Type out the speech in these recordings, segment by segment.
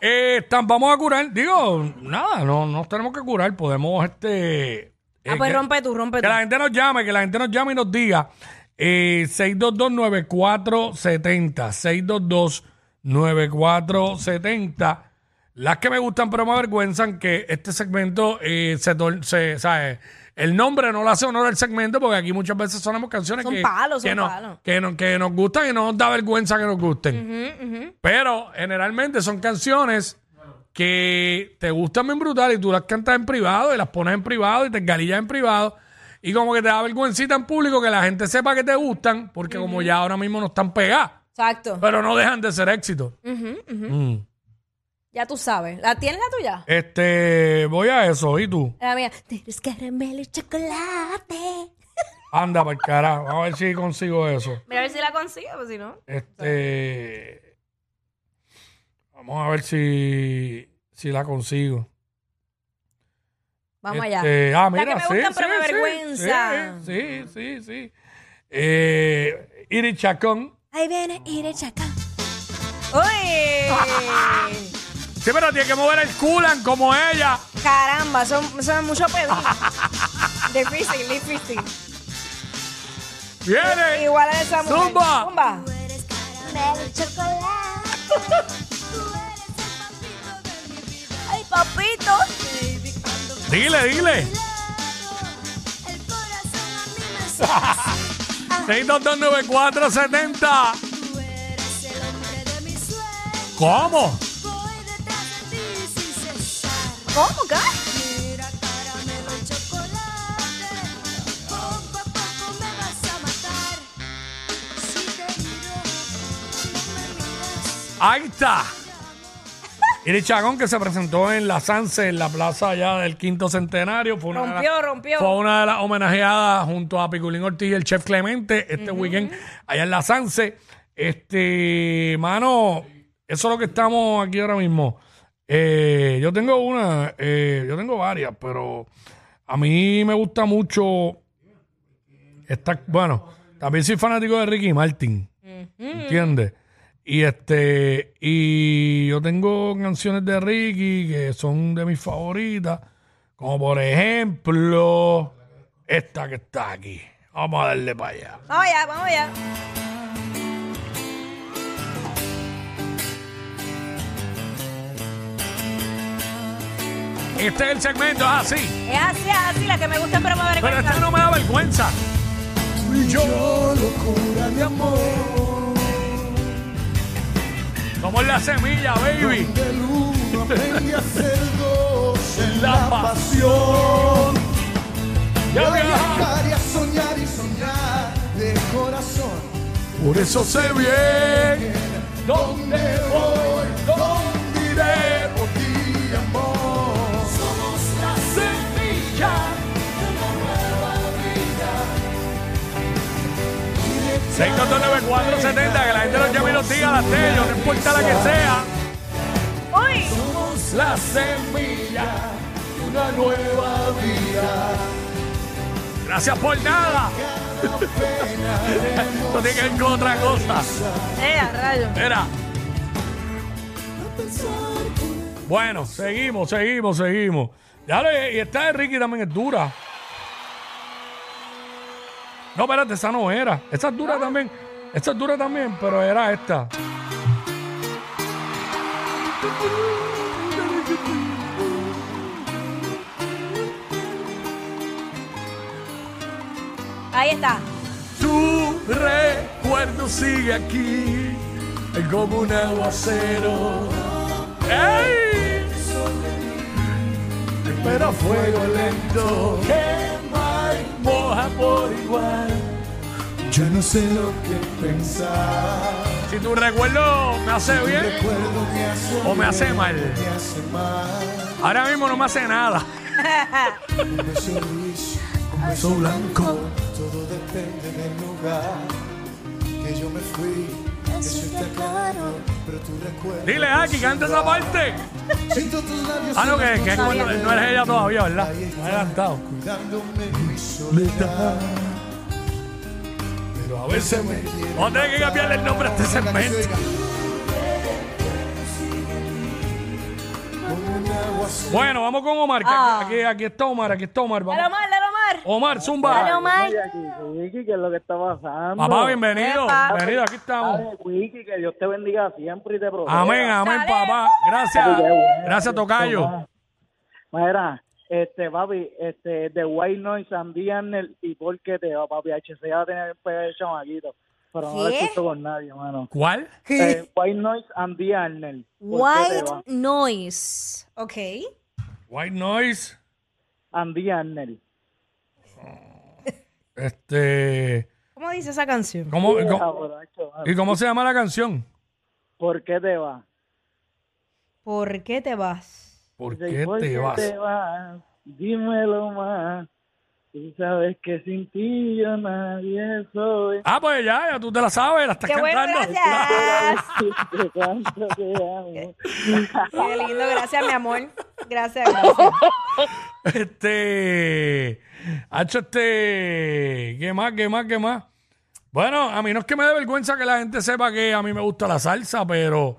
Eh, vamos a curar. Digo, nada, no nos tenemos que curar. Podemos, este. Ah, eh, pues que- rompe tú, rompe Que tú. la gente nos llame, que la gente nos llame y nos diga. Eh, 622-9470. 622-9470. Las que me gustan, pero me avergüenzan que este segmento eh, se, se ¿sabes? El nombre no le hace honor al segmento porque aquí muchas veces sonamos canciones Son que, palos, que, son no- palos. que, no- que nos gustan y no nos da vergüenza que nos gusten. Pero generalmente son canciones que te gustan bien brutal y tú las cantas en privado y las pones en privado y te engalillas en privado y como que te da vergüencita en público que la gente sepa que te gustan porque como ya ahora mismo no están pegadas, Exacto. pero no dejan de ser éxito. Mm. Ya tú sabes. ¿La tienes la tuya? Este, voy a eso, ¿y tú? La mía. Tienes caramelo y chocolate. Anda para el carajo, vamos a ver si consigo eso. Mira a ver si la consigo, pues si no. Este, vamos a ver si, si la consigo. Vamos allá. Este, Ah, La mira, que me sí, gustan, pero sí, me sí, avergüenza. Sí, sí, sí, sí. Eh, Iri Chacón. Ahí viene Ire Chacán. ¡Uy! Sí, pero tiene que mover el culan como ella. Caramba, son, son mucho pedir. difícil, difícil. Viene. Igual a esa mujer. Zumba. Zumba. Ay, papito. Dile, dile. 6229470. ¿Cómo? ¿Cómo, qué? Ahí está. Iri Chacón que se presentó en la Sanse, en la plaza allá del quinto centenario. Fue una de Rompió, rompió. Fue una de las homenajeadas junto a Piculín Ortiz y el chef Clemente este weekend allá en la Sanse. Este, mano, eso es lo que estamos aquí ahora mismo. Eh, yo tengo una, eh, yo tengo varias, pero a mí me gusta mucho esta, bueno, también soy fanático de Ricky Martin, ¿entiendes? Y este, y yo tengo canciones de Ricky que son de mis favoritas, como por ejemplo, esta que está aquí. Vamos a darle para allá. Vamos allá, vamos allá. Este es el segmento, es así. Es así, es así, la que me gusta, pero me Pero avergüenza. este no me da vergüenza. Yo locura de amor, Somos la semilla, baby. del uno aprendí a ser dos en La pasión. Ya Y a viaja. viajar y a soñar y soñar de corazón. Por eso sé bien dónde voy, 470, que la gente nos llame y nos diga las sellos, no importa la que sea. Uy. Somos la semilla de una nueva vida. Gracias por nada. Esto tiene que ver con otra cosa. Eh, a rayo. Mira. Bueno, seguimos, seguimos, seguimos. Ya y esta de Ricky también es dura. No, espérate, esa no era. Esa es dura también. Esa es dura también, pero era esta. Ahí está. Tu recuerdo sigue aquí, como un aguacero. ¡Ey! Pero a fuego lento, quema y moja por igual. Yo no sé lo que pensar. Si tu recuerdo me hace bien, Recuerdo me hace o me hace bien, mal. Me hace mal. ahora mismo no me hace nada. Un beso gris, un beso blanco. Todo depende del lugar que yo me fui. Eso está claro, pero tu recuerdo. Dile, Aki, canta esa parte. Siento tus labios Ah, no, que, que punta no, eres ella todavía, ¿verdad? Adelantado. Cuidándome mi soledad. A veces me Vamos a tener que cambiarle el nombre a este segmento. Bueno, vamos con Omar. que Ah. aquí, aquí, está Omar, aquí está Omar. Dale, Vamos. Omar, dale, Omar. Omar, Dale, Zumba. Omar. Oye, aquí, Wiki, ¿qué es lo que está pasando? Papá, bienvenido. Epa. Bienvenido, aquí estamos. Dale, Wiki, que Dios te bendiga siempre y te proteja. Amén, amén, Dale. papá. Gracias. Gracias, Tocayo. Mira, este, papi, este, de White Noise, Andy Arnel y por qué te va, papi, HC va a tener el chamaquito. Pero no lo escucho con nadie, mano. ¿Cuál? Eh, White Noise, Andy Arnel. ¿por qué te White noise. Ok. White Noise. Andy Arnel. Este. ¿Cómo dice esa canción? ¿Cómo, Vieja, cómo- borracho, mano. ¿Y cómo se llama la canción? ¿Por qué te va? ¿Por qué te vas? ¿Por qué ¿por te vas? te vas? Dímelo más. Tú sabes que sin ti yo nadie soy. Ah, pues ya, ya tú te la sabes, la estás Qué bueno, cantando. gracias. Qué lindo, gracias, mi amor. Gracias, gracias. Este. Ha hecho este. ¿Qué más? ¿Qué más? ¿Qué más? Bueno, a mí no es que me dé vergüenza que la gente sepa que a mí me gusta la salsa, pero.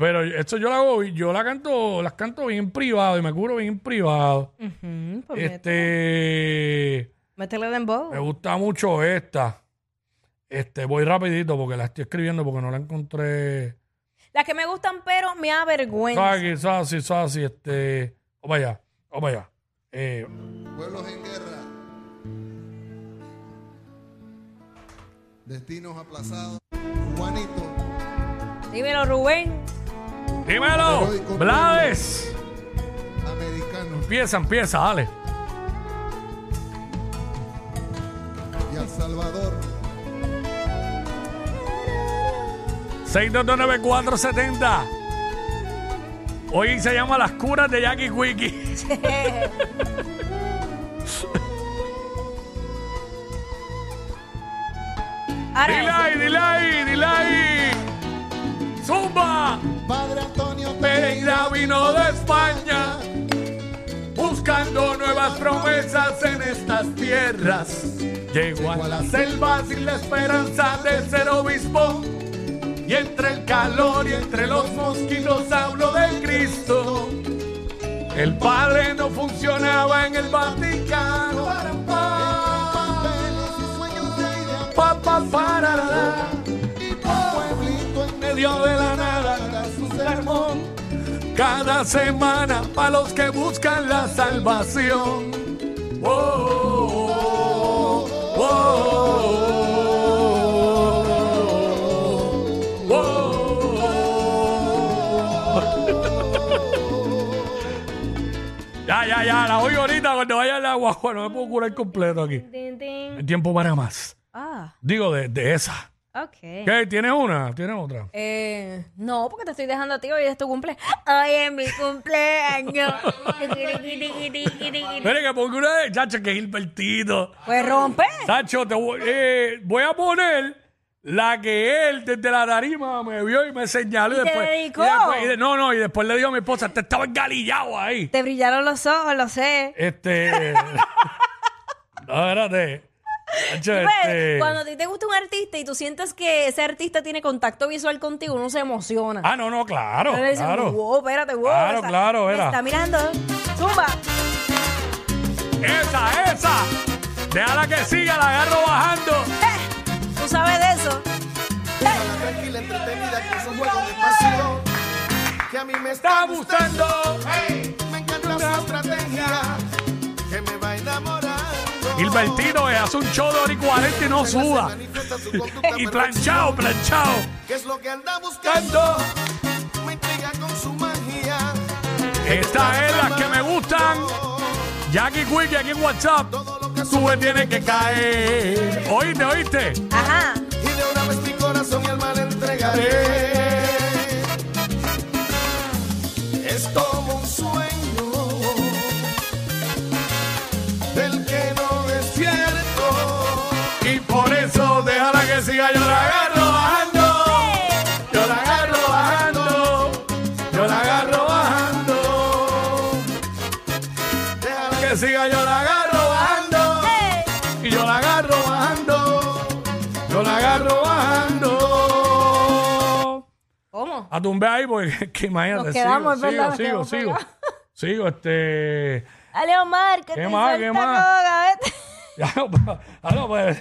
Pero esto yo la hago, yo la canto, las canto bien privado y me curo bien privado. Ujú, pues Este. Métele dembow. Me gusta mucho esta. Este, voy rapidito porque la estoy escribiendo porque no la encontré. Las que me gustan, pero me avergüenza. ¿Sabes qué? ¿Sabes así? ¿Sabes así? Este. Vamos allá, vamos allá. Eh, Pueblos en guerra. Destinos aplazados. Juanito. Dímelo, Rubén. Dímelo, Blades. Americano. Empieza, empieza, dale. Y El Salvador. 6229470. Hoy se llama Las curas de Jackie Quickie. Ahora, Dile ahí, dile ahí, dile ahí. Zumba. Padre Antonio Pereira vino de España buscando nuevas promesas en estas tierras. Llegó a la selva sin la esperanza de ser obispo. Y entre el calor y entre los mosquitos hablo de Cristo. El Padre no funcionaba en el Vaticano. papeles y sueños de idea. Pa, pa, parará. Pueblito en medio de cada semana para los que buscan la salvación. Oh, oh, oh, oh, oh. Ya, ya, ya, la oigo ahorita cuando vaya al agua. No me puedo curar completo aquí. El tiempo para más. Ah, Digo, de esa. Ok. ¿Qué? ¿Tienes una? ¿Tienes otra? Eh, no, porque te estoy dejando a ti. Hoy es tu cumple. Hoy es mi cumpleaños. Mire que pongo una de chacho que Gilbertito. pues rompe. Sacho, te voy, eh, voy a poner la que él desde la tarima me vio y me señaló. ¿Y Y, te después, dedicó? y después- y de- no, no, y después le digo a mi esposa, te estaba engalillado ahí. Te brillaron los ojos, lo sé. Este. no, espérate. Pues, este- Cuando a ti te gusta un artista y tú sientes que ese artista tiene contacto visual contigo, uno se emociona. Ah, no, no, claro. Uno le dice, claro. wow, espérate, wow. Claro, esa- claro, me era. está mirando. Zumba. Esa, esa. Déjala que siga, la agarro bajando. Eh, Tú sabes de eso. Déjala tranquila, entretenida, que es un juego de pasión. Que a mí me Está está gustando. Gilbertino eh, hace un show de hora y 40 y no suda. Y perfección. planchado, planchado. ¿Qué es lo que anda buscando? Me intriga con su magia. Estas es las que me gustan. Jackie Quickie aquí en WhatsApp. Todo lo que Sube tiene que caer. ¿Oíste, oíste? Ajá. Y de una vez mi corazón y alma le entregaré. Es A tumbe ahí porque que imagínate. Nos quedamos, sigo, es verdad, sigo, nos sigo, sigo. Sigo, este. Dale, Omar, que ¿Qué te más? ¿Qué más? coca, vete. Ya, pues, ah, no, pues,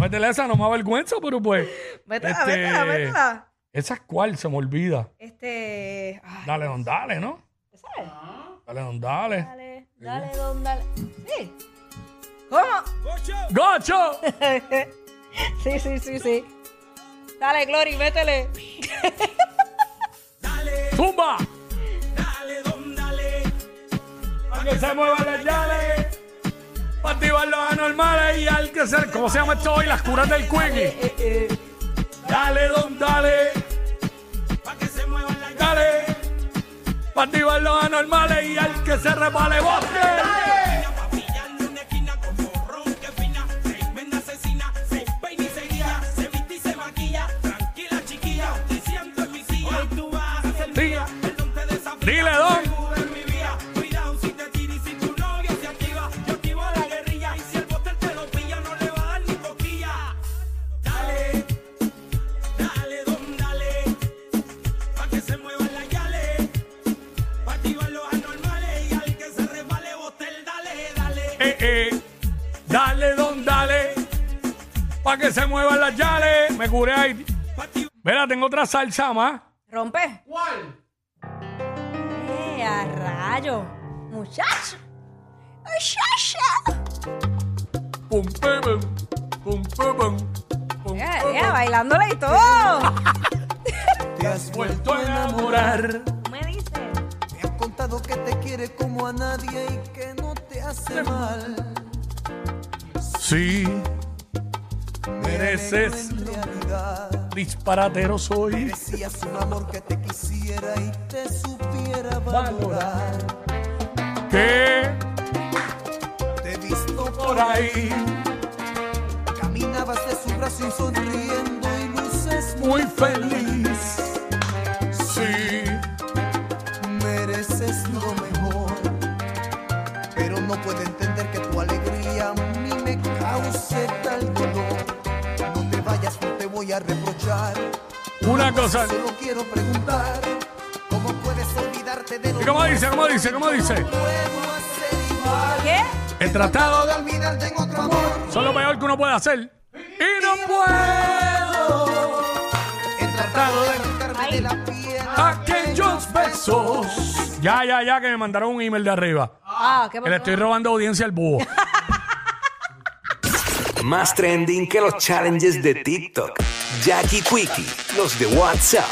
métele esa, no me avergüenza, pero pues. Métela, este, métela, métela. Esa es cuál, se me olvida. Este. ay, Dale, don, dale, ¿no? ¿sabes? Dale, don, dale. Dale, dale, don, dale. Sí. ¿Cómo? ¡Gocho! Sí, sí, sí, sí. Dale, Glory, métele. ¡Zumba! Dale, don, dale. Para que se muevan las llaves. Para activar los anormales y al que ser. ¿Cómo se llama esto hoy? Las curas del quickie. Dale, don, dale. Para que se muevan las llaves. Para activar los anormales y al que se repale bosque. Dile, dile, don. Dale, don, dale. Para que se muevan las llaves. Me curé ahí. Mira, tengo otra salsa más. ¿Rompe? ¿Cuál? Eh, a rayo. Muchacho. Muchacha. Pum, pum, pum, pum, ya, pum. bailándole y todo. Te has Vuelto a enamorar. Me dice. Me han contado que te quiere como a nadie y que no te hace mal. Sí, mereces. En realidad, Disparatero soy. decías un amor que te quisiera y te supiera valorar. Que Te he visto por ahí. Caminabas de su brazo y sonriendo y luces muy feliz. Una cosa. Solo quiero preguntar, ¿cómo puedes olvidarte de lo ¿Y cómo que dice? ¿Cómo dice? ¿Cómo dice? ¿Qué? El tratado de olvidarte en otro amor. son lo peor que uno puede hacer. Y no puedo He tratado de arrancarme de la piel. aquellos besos. Ya, ya, ya, que me mandaron un email de arriba. Ah, ¿qué Que le estoy robando audiencia al búho. Más trending que los challenges de TikTok. Jackie Quickie, los de WhatsApp,